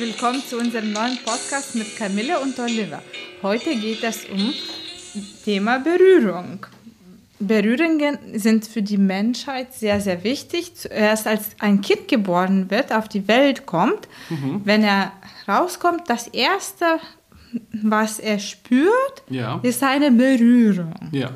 willkommen zu unserem neuen Podcast mit Camille und Oliver. Heute geht es um Thema Berührung. Berührungen sind für die Menschheit sehr, sehr wichtig. Zuerst als ein Kind geboren wird, auf die Welt kommt, mhm. wenn er rauskommt, das Erste, was er spürt, ja. ist eine Berührung. Ja.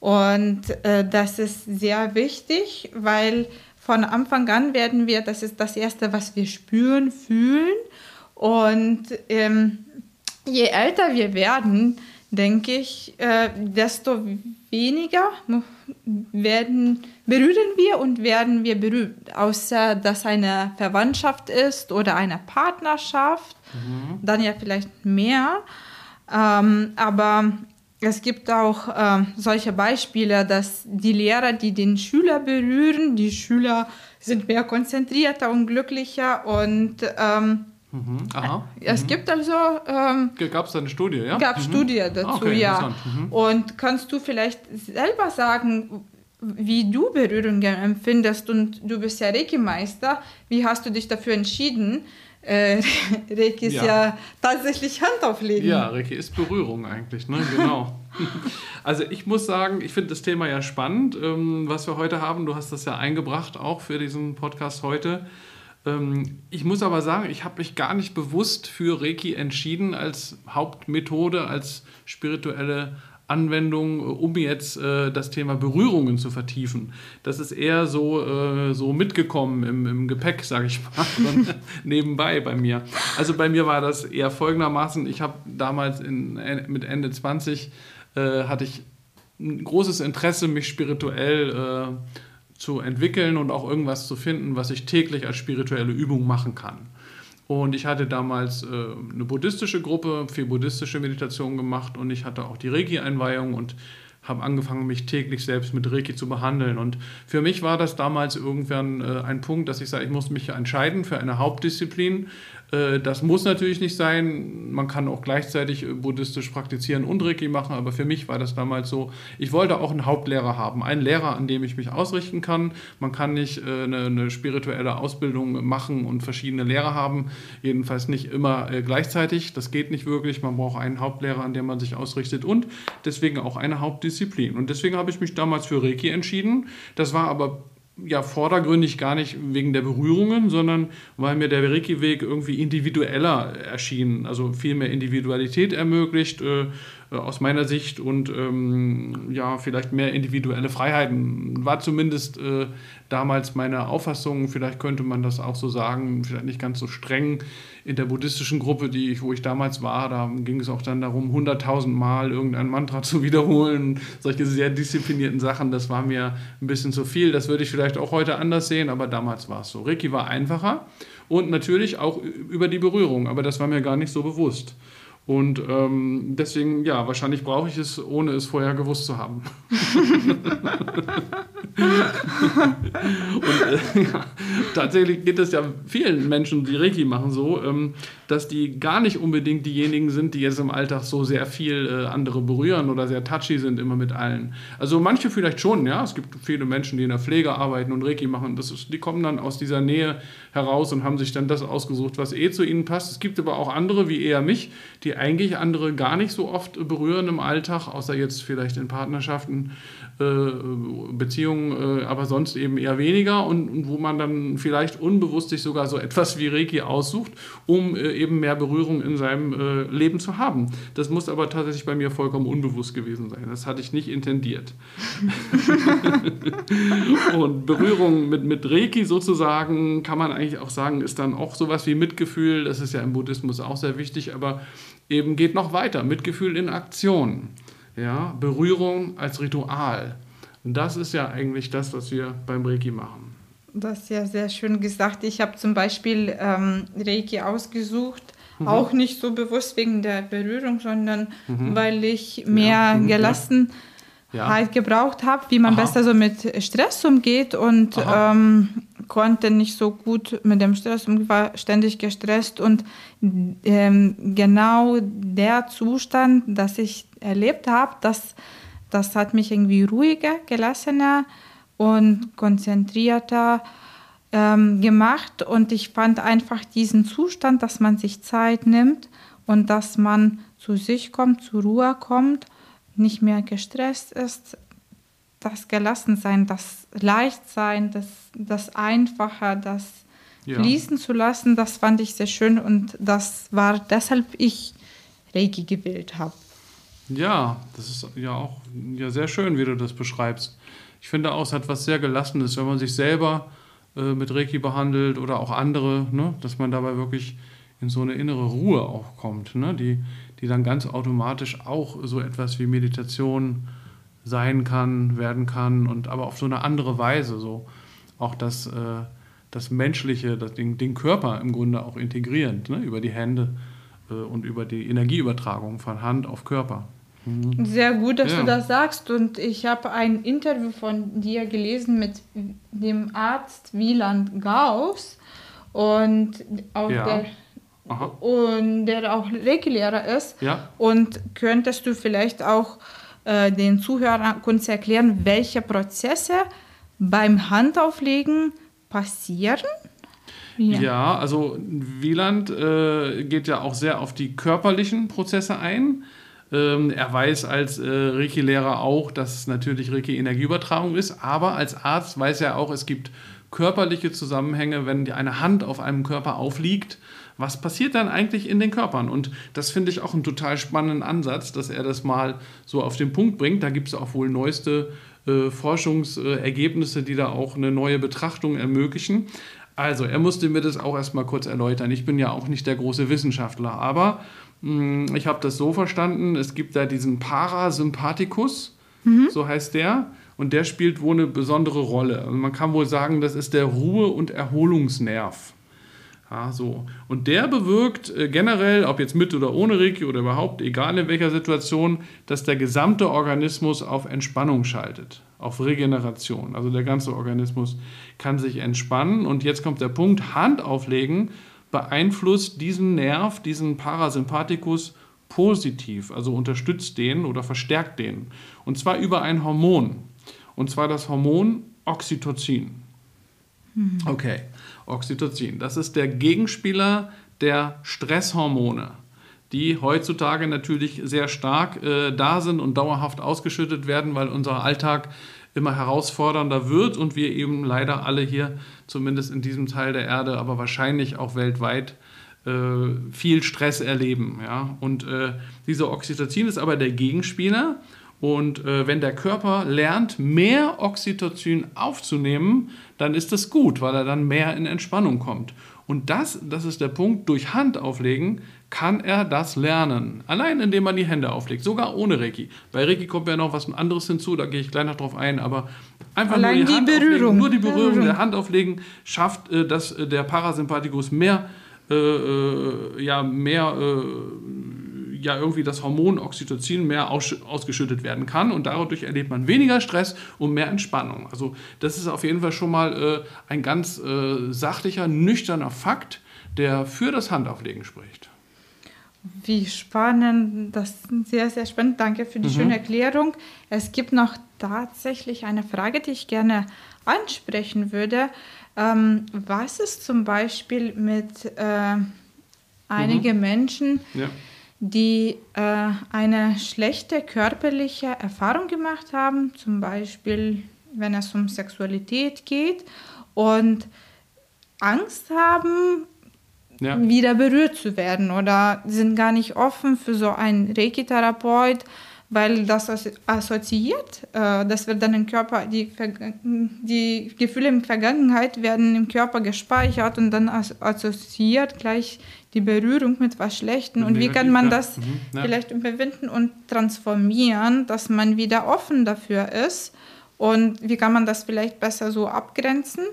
Und äh, das ist sehr wichtig, weil von Anfang an werden wir, das ist das Erste, was wir spüren, fühlen. Und ähm, je älter wir werden, denke ich, äh, desto weniger werden, berühren wir und werden wir berührt. Außer dass eine Verwandtschaft ist oder eine Partnerschaft, mhm. dann ja vielleicht mehr. Ähm, aber es gibt auch äh, solche Beispiele, dass die Lehrer, die den Schüler berühren, die Schüler sind mehr konzentrierter und glücklicher und ähm, Mhm. Aha. Es mhm. gibt also. Ähm, gab es eine Studie, ja? Gab mhm. Studie dazu, okay, ja. Mhm. Und kannst du vielleicht selber sagen, wie du Berührungen empfindest? Und du bist ja Reiki-Meister. Wie hast du dich dafür entschieden? Äh, Reiki ist ja. ja. tatsächlich Hand auflegen. Ja, Reiki ist Berührung eigentlich, ne? Genau. also ich muss sagen, ich finde das Thema ja spannend, ähm, was wir heute haben. Du hast das ja eingebracht, auch für diesen Podcast heute. Ähm, ich muss aber sagen, ich habe mich gar nicht bewusst für Reiki entschieden als Hauptmethode, als spirituelle Anwendung, um jetzt äh, das Thema Berührungen zu vertiefen. Das ist eher so, äh, so mitgekommen im, im Gepäck, sage ich mal, nebenbei bei mir. Also bei mir war das eher folgendermaßen, ich habe damals in, mit Ende 20 äh, hatte ich ein großes Interesse, mich spirituell äh, zu entwickeln und auch irgendwas zu finden, was ich täglich als spirituelle Übung machen kann. Und ich hatte damals äh, eine buddhistische Gruppe, viel buddhistische Meditation gemacht und ich hatte auch die Reiki-Einweihung und habe angefangen, mich täglich selbst mit Reiki zu behandeln. Und für mich war das damals irgendwann äh, ein Punkt, dass ich sage, ich muss mich entscheiden für eine Hauptdisziplin, das muss natürlich nicht sein. Man kann auch gleichzeitig äh, buddhistisch praktizieren und Reiki machen, aber für mich war das damals so, ich wollte auch einen Hauptlehrer haben, einen Lehrer, an dem ich mich ausrichten kann. Man kann nicht äh, eine, eine spirituelle Ausbildung machen und verschiedene Lehrer haben, jedenfalls nicht immer gleichzeitig. Das geht nicht wirklich. Man braucht einen Hauptlehrer, an dem man sich ausrichtet und deswegen auch eine Hauptdisziplin. Und deswegen habe ich mich damals für Reiki entschieden. Das war aber ja vordergründig gar nicht wegen der Berührungen, sondern weil mir der Reiki-Weg irgendwie individueller erschien, also viel mehr Individualität ermöglicht äh, aus meiner Sicht und ähm, ja vielleicht mehr individuelle Freiheiten. War zumindest äh, damals meine Auffassung, vielleicht könnte man das auch so sagen, vielleicht nicht ganz so streng in der buddhistischen Gruppe, die ich, wo ich damals war, da ging es auch dann darum, 100.000 Mal irgendein Mantra zu wiederholen, solche sehr disziplinierten Sachen, das war mir ein bisschen zu viel. Das würde ich vielleicht auch heute anders sehen, aber damals war es so. Reiki war einfacher und natürlich auch über die Berührung, aber das war mir gar nicht so bewusst. Und ähm, deswegen, ja, wahrscheinlich brauche ich es, ohne es vorher gewusst zu haben. und äh, ja, tatsächlich geht es ja vielen Menschen, die Reiki machen, so, ähm, dass die gar nicht unbedingt diejenigen sind, die jetzt im Alltag so sehr viel äh, andere berühren oder sehr touchy sind immer mit allen. Also manche vielleicht schon, ja. Es gibt viele Menschen, die in der Pflege arbeiten und Reiki machen. Das ist, die kommen dann aus dieser Nähe heraus und haben sich dann das ausgesucht, was eh zu ihnen passt. Es gibt aber auch andere, wie eher mich, die eigentlich andere gar nicht so oft berühren im Alltag, außer jetzt vielleicht in Partnerschaften, äh, Beziehungen, äh, aber sonst eben eher weniger und, wo man dann vielleicht unbewusst sich sogar so etwas wie Reiki aussucht, um äh, eben mehr Berührung in seinem äh, Leben zu haben. Das muss aber tatsächlich bei mir vollkommen unbewusst gewesen sein. Das hatte ich nicht intendiert. und Berührung mit, mit Reiki sozusagen kann man eigentlich eigentlich auch sagen, ist dann auch sowas wie Mitgefühl. Das ist ja im Buddhismus auch sehr wichtig, aber eben geht noch weiter. Mitgefühl in Aktion. Ja, Berührung als Ritual. Und das ist ja eigentlich das, was wir beim Reiki machen. Das ist ja sehr schön gesagt. Ich habe zum Beispiel ähm, Reiki ausgesucht, mhm. auch nicht so bewusst wegen der Berührung, sondern mhm. weil ich mehr ja. Mhm. gelassen ja. halt gebraucht habe, wie man Aha. besser so mit Stress umgeht und ähm, konnte nicht so gut mit dem Stress umgehen, war ständig gestresst und ähm, genau der Zustand, das ich erlebt habe, das, das hat mich irgendwie ruhiger, gelassener und konzentrierter ähm, gemacht und ich fand einfach diesen Zustand, dass man sich Zeit nimmt und dass man zu sich kommt, zur Ruhe kommt, nicht mehr gestresst ist, das Gelassensein, das Leichtsein, das, das Einfache, das ja. fließen zu lassen, das fand ich sehr schön und das war deshalb ich Reiki gewählt habe. Ja, das ist ja auch ja, sehr schön, wie du das beschreibst. Ich finde auch, es hat was sehr Gelassenes, wenn man sich selber äh, mit Reiki behandelt oder auch andere, ne, dass man dabei wirklich in so eine innere Ruhe auch kommt, ne, die, die dann ganz automatisch auch so etwas wie Meditation sein kann, werden kann und aber auf so eine andere Weise, so auch das, äh, das Menschliche, das, den, den Körper im Grunde auch integrierend, ne, über die Hände und über die Energieübertragung von Hand auf Körper. Mhm. Sehr gut, dass ja. du das sagst. Und ich habe ein Interview von dir gelesen mit dem Arzt Wieland Gauss und auch ja. der und der auch Reiki-Lehrer ist. Ja. Und könntest du vielleicht auch äh, den Zuhörern kurz erklären, welche Prozesse beim Handauflegen passieren? Ja, ja also Wieland äh, geht ja auch sehr auf die körperlichen Prozesse ein. Ähm, er weiß als äh, Reiki-Lehrer auch, dass es natürlich Reiki-Energieübertragung ist, aber als Arzt weiß er auch, es gibt körperliche Zusammenhänge, wenn eine Hand auf einem Körper aufliegt. Was passiert dann eigentlich in den Körpern? Und das finde ich auch einen total spannenden Ansatz, dass er das mal so auf den Punkt bringt. Da gibt es auch wohl neueste äh, Forschungsergebnisse, die da auch eine neue Betrachtung ermöglichen. Also, er musste mir das auch erstmal kurz erläutern. Ich bin ja auch nicht der große Wissenschaftler, aber hm, ich habe das so verstanden, es gibt da diesen Parasympathikus, mhm. so heißt der, und der spielt wohl eine besondere Rolle. Also man kann wohl sagen, das ist der Ruhe- und Erholungsnerv. Ja, so. Und der bewirkt äh, generell, ob jetzt mit oder ohne Reiki oder überhaupt, egal in welcher Situation, dass der gesamte Organismus auf Entspannung schaltet, auf Regeneration. Also der ganze Organismus kann sich entspannen. Und jetzt kommt der Punkt, Hand auflegen beeinflusst diesen Nerv, diesen Parasympathikus positiv, also unterstützt den oder verstärkt den. Und zwar über ein Hormon. Und zwar das Hormon Oxytocin. Mhm. Okay, Oxytocin. Das ist der Gegenspieler der Stresshormone, die heutzutage natürlich sehr stark äh, da sind und dauerhaft ausgeschüttet werden, weil unser Alltag immer herausfordernder wird und wir eben leider alle hier, zumindest in diesem Teil der Erde, aber wahrscheinlich auch weltweit, äh, viel Stress erleben. Ja? Und äh, dieser Oxytocin ist aber der Gegenspieler. Und äh, wenn der Körper lernt, mehr Oxytocin aufzunehmen, dann ist das gut, weil er dann mehr in Entspannung kommt. Und das, das ist der Punkt, durch Hand auflegen kann er das lernen. Allein indem man die Hände auflegt, sogar ohne Reiki. Bei Reiki kommt ja noch was anderes hinzu, da gehe ich gleich noch drauf ein, aber einfach Allein nur die, die Hand Berührung. Auflegen, nur die Berührung, Berührung der Hand auflegen schafft, äh, dass äh, der Parasympathikus mehr, äh, äh ja, mehr, ja, irgendwie das Hormon Oxytocin mehr aus, ausgeschüttet werden kann und dadurch erlebt man weniger Stress und mehr Entspannung. Also das ist auf jeden Fall schon mal äh, ein ganz sachlicher, nüchterner Fakt, der für das Handauflegen spricht. Wie spannend, das ist sehr, sehr spannend. Danke für die mhm. schöne Erklärung. Es gibt noch tatsächlich eine Frage, die ich gerne ansprechen würde. Ähm, was ist zum Beispiel mit äh, einigen mhm. Menschen, ja. Die äh, eine schlechte körperliche Erfahrung gemacht haben, zum Beispiel wenn es um Sexualität geht und Angst haben, ja. wieder berührt zu werden oder sind gar nicht offen für so einen Reiki-Therapeut, weil das assoziiert, äh, das wird dann im Körper, die, die Gefühle in der Vergangenheit werden im Körper gespeichert und dann assoziiert gleich die Berührung mit was Schlechtem. Und wie kann man das mhm. ja. vielleicht überwinden und transformieren, dass man wieder offen dafür ist? Und wie kann man das vielleicht besser so abgrenzen?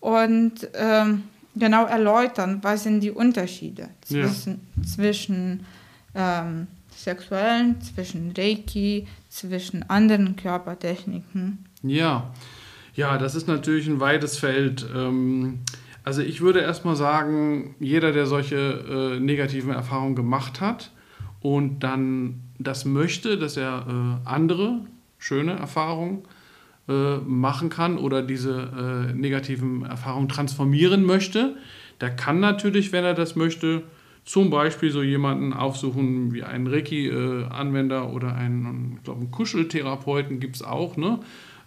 Und ähm, genau erläutern, was sind die Unterschiede zwischen, ja. zwischen ähm, sexuellen, zwischen Reiki, zwischen anderen Körpertechniken. Ja, ja, das ist natürlich ein weites Feld. Ähm, also ich würde erstmal sagen, jeder, der solche äh, negativen Erfahrungen gemacht hat und dann das möchte, dass er äh, andere schöne Erfahrungen äh, machen kann oder diese äh, negativen Erfahrungen transformieren möchte, der kann natürlich, wenn er das möchte, zum Beispiel so jemanden aufsuchen wie einen Reiki-Anwender oder einen, ich glaube, einen Kuscheltherapeuten gibt es auch, ne?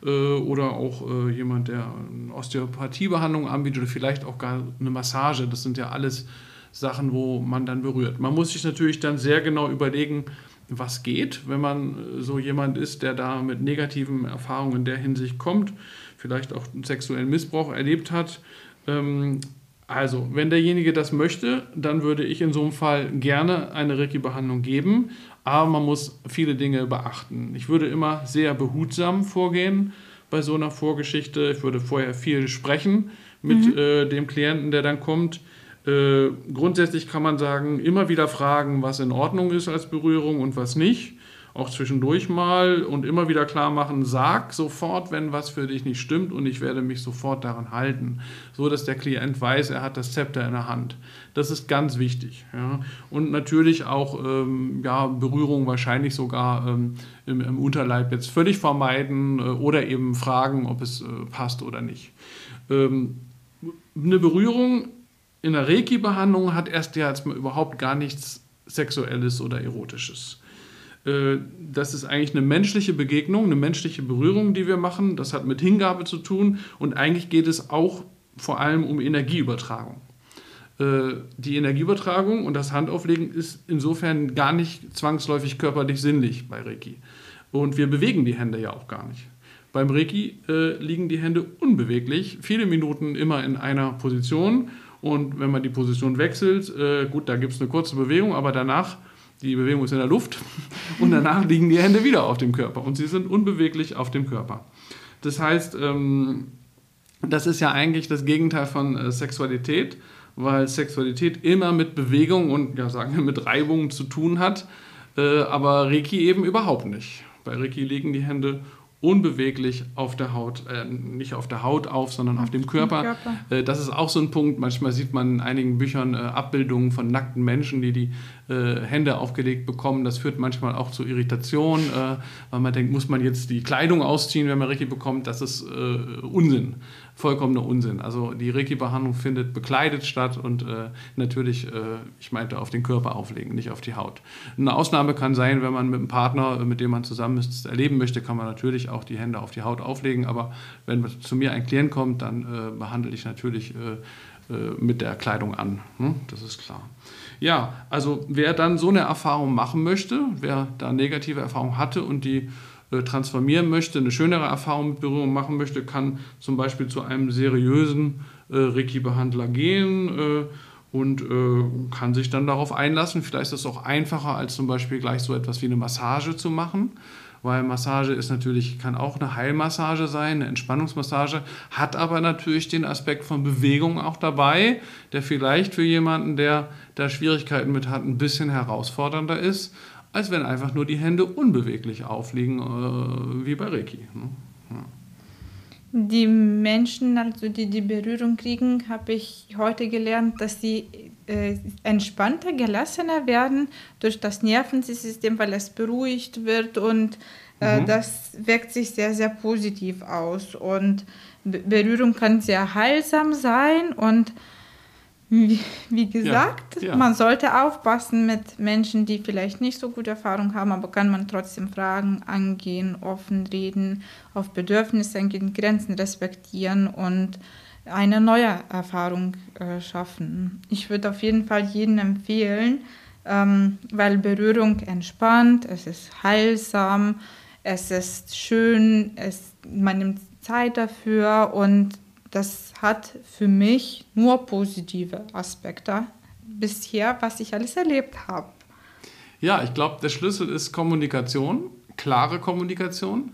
Äh, oder auch äh, jemand, der eine Osteopathiebehandlung anbietet oder vielleicht auch gar eine Massage. Das sind ja alles Sachen, wo man dann berührt. Man muss sich natürlich dann sehr genau überlegen, was geht, wenn man äh, so jemand ist, der da mit negativen Erfahrungen in der Hinsicht kommt, vielleicht auch sexuellen Missbrauch erlebt hat. Ähm, also, wenn derjenige das möchte, dann würde ich in so einem Fall gerne eine Reiki-Behandlung geben, aber man muss viele Dinge beachten. Ich würde immer sehr behutsam vorgehen bei so einer Vorgeschichte. Ich würde vorher viel sprechen mit mhm. äh, dem Klienten, der dann kommt. Äh, grundsätzlich kann man sagen, immer wieder fragen, was in Ordnung ist als Berührung und was nicht auch zwischendurch mal und immer wieder klar machen, sag sofort, wenn was für dich nicht stimmt und ich werde mich sofort daran halten, so dass der Klient weiß, er hat das Zepter in der Hand. Das ist ganz wichtig. Ja. Und natürlich auch ähm, ja, Berührung wahrscheinlich sogar ähm, im, im, Unterleib jetzt völlig vermeiden äh, oder eben fragen, ob es äh, passt oder nicht. Ähm, eine Berührung in der Reiki-Behandlung hat erst ja überhaupt gar nichts Sexuelles oder Erotisches. Äh, das ist eigentlich eine menschliche Begegnung, eine menschliche Berührung, die wir machen. Das hat mit Hingabe zu tun und eigentlich geht es auch vor allem um Energieübertragung. Äh, die Energieübertragung und das Handauflegen ist insofern gar nicht zwangsläufig körperlich sinnlich bei Reiki. Und wir bewegen die Hände ja auch gar nicht. Beim Reiki äh, liegen die Hände unbeweglich, viele Minuten immer in einer Position. Und wenn man die Position wechselt, gut, da gibt es eine kurze Bewegung, aber danach die Bewegung ist in der Luft und danach liegen die Hände wieder auf dem Körper und sie sind unbeweglich auf dem Körper. Das heißt, ähm, das ist ja eigentlich das Gegenteil von äh, Sexualität, weil Sexualität immer mit Bewegung und ja, sagen wir mit Reibung zu tun hat, äh, aber Reiki eben überhaupt nicht. Bei Reiki liegen die Hände unbeweglich auf der Haut, äh, nicht auf der Haut auf, sondern auf dem Körper. Körper. Äh, das ist auch so ein Punkt. Manchmal sieht man in einigen Büchern äh, Abbildungen von nackten Menschen, die die äh, Hände aufgelegt bekommen. Das führt manchmal auch zu Irritation, äh, weil man denkt, muss man jetzt die Kleidung ausziehen, wenn man Reiki bekommt? Das ist äh, Unsinn vollkommener Unsinn. Also die Reiki-Behandlung findet bekleidet statt und äh, natürlich, äh, ich meinte, auf den Körper auflegen, nicht auf die Haut. Eine Ausnahme kann sein, wenn man mit einem Partner, mit dem man zusammen ist, erleben möchte, kann man natürlich auch die Hände auf die Haut auflegen. Aber wenn zu mir ein Klient kommt, dann äh, behandle ich natürlich äh, äh, mit der Kleidung an. Hm? Das ist klar. Ja, also wer dann so eine Erfahrung machen möchte, wer da negative Erfahrungen hatte und die äh, transformieren möchte, eine schönere Erfahrung mit Berührung machen möchte, kann zum Beispiel zu einem seriösen äh, Reiki-Behandler gehen äh, und äh, kann sich dann darauf einlassen. Vielleicht ist es auch einfacher, als zum Beispiel gleich so etwas wie eine Massage zu machen. Weil Massage ist natürlich, kann auch eine Heilmassage sein, eine Entspannungsmassage, hat aber natürlich den Aspekt von Bewegung auch dabei, der vielleicht für jemanden, der da Schwierigkeiten mit hat, ein bisschen herausfordernder ist als wenn einfach nur die Hände unbeweglich aufliegen, äh, wie bei Reiki. Ne? Ja. Die Menschen, also die die Berührung kriegen, habe ich heute gelernt, dass sie äh, entspannter, gelassener werden durch das Nervensystem, weil es beruhigt wird und äh, mhm. das wirkt sich sehr, sehr positiv aus. Und Berührung kann sehr heilsam sein und wie, wie gesagt, ja, ja. man sollte aufpassen mit Menschen, die vielleicht nicht so gute Erfahrung haben, aber kann man trotzdem Fragen angehen, offen reden, auf Bedürfnisse eingehen, Grenzen respektieren und eine neue Erfahrung äh, schaffen. Ich würde auf jeden Fall jedem empfehlen, ähm, weil Berührung entspannt, es ist heilsam, es ist schön, es, man nimmt Zeit dafür und das hat für mich nur positive Aspekte bisher, was ich alles erlebt habe. Ja, ich glaube, der Schlüssel ist Kommunikation, klare Kommunikation,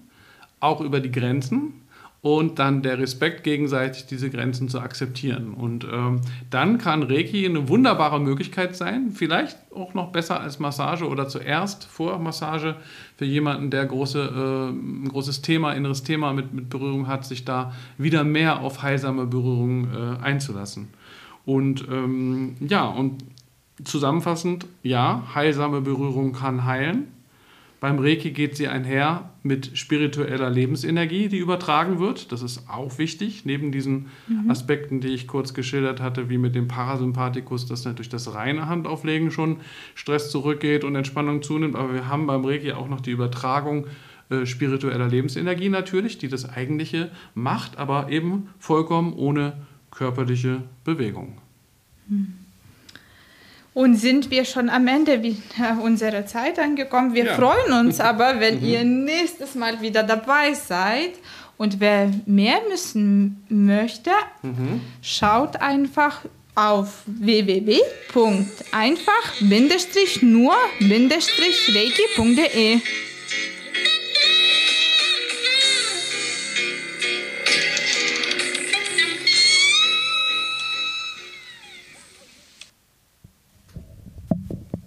auch über die Grenzen und dann der Respekt, gegenseitig diese Grenzen zu akzeptieren. Und ähm, dann kann Reiki eine wunderbare Möglichkeit sein, vielleicht auch noch besser als Massage oder zuerst vor Massage für jemanden, der große, äh, ein großes Thema, inneres Thema mit, mit Berührung hat, sich da wieder mehr auf heilsame Berührung äh, einzulassen. Und ähm, ja, und zusammenfassend, ja, heilsame Berührung kann heilen. Beim Reiki geht sie einher mit spiritueller Lebensenergie, die übertragen wird. Das ist auch wichtig, neben diesen mhm. Aspekten, die ich kurz geschildert hatte, wie mit dem Parasympathikus, dass natürlich das reine Handauflegen schon Stress zurückgeht und Entspannung zunimmt. Aber wir haben beim Reiki auch noch die Übertragung äh, spiritueller Lebensenergie natürlich, die das eigentliche macht, aber eben vollkommen ohne körperliche Bewegung. Mhm. Und sind wir schon am Ende unserer Zeit angekommen. Wir ja. freuen uns aber, wenn mhm. ihr nächstes Mal wieder dabei seid. Und wer mehr wissen möchte, mhm. schaut einfach auf www.einfach-nur-reiki.de.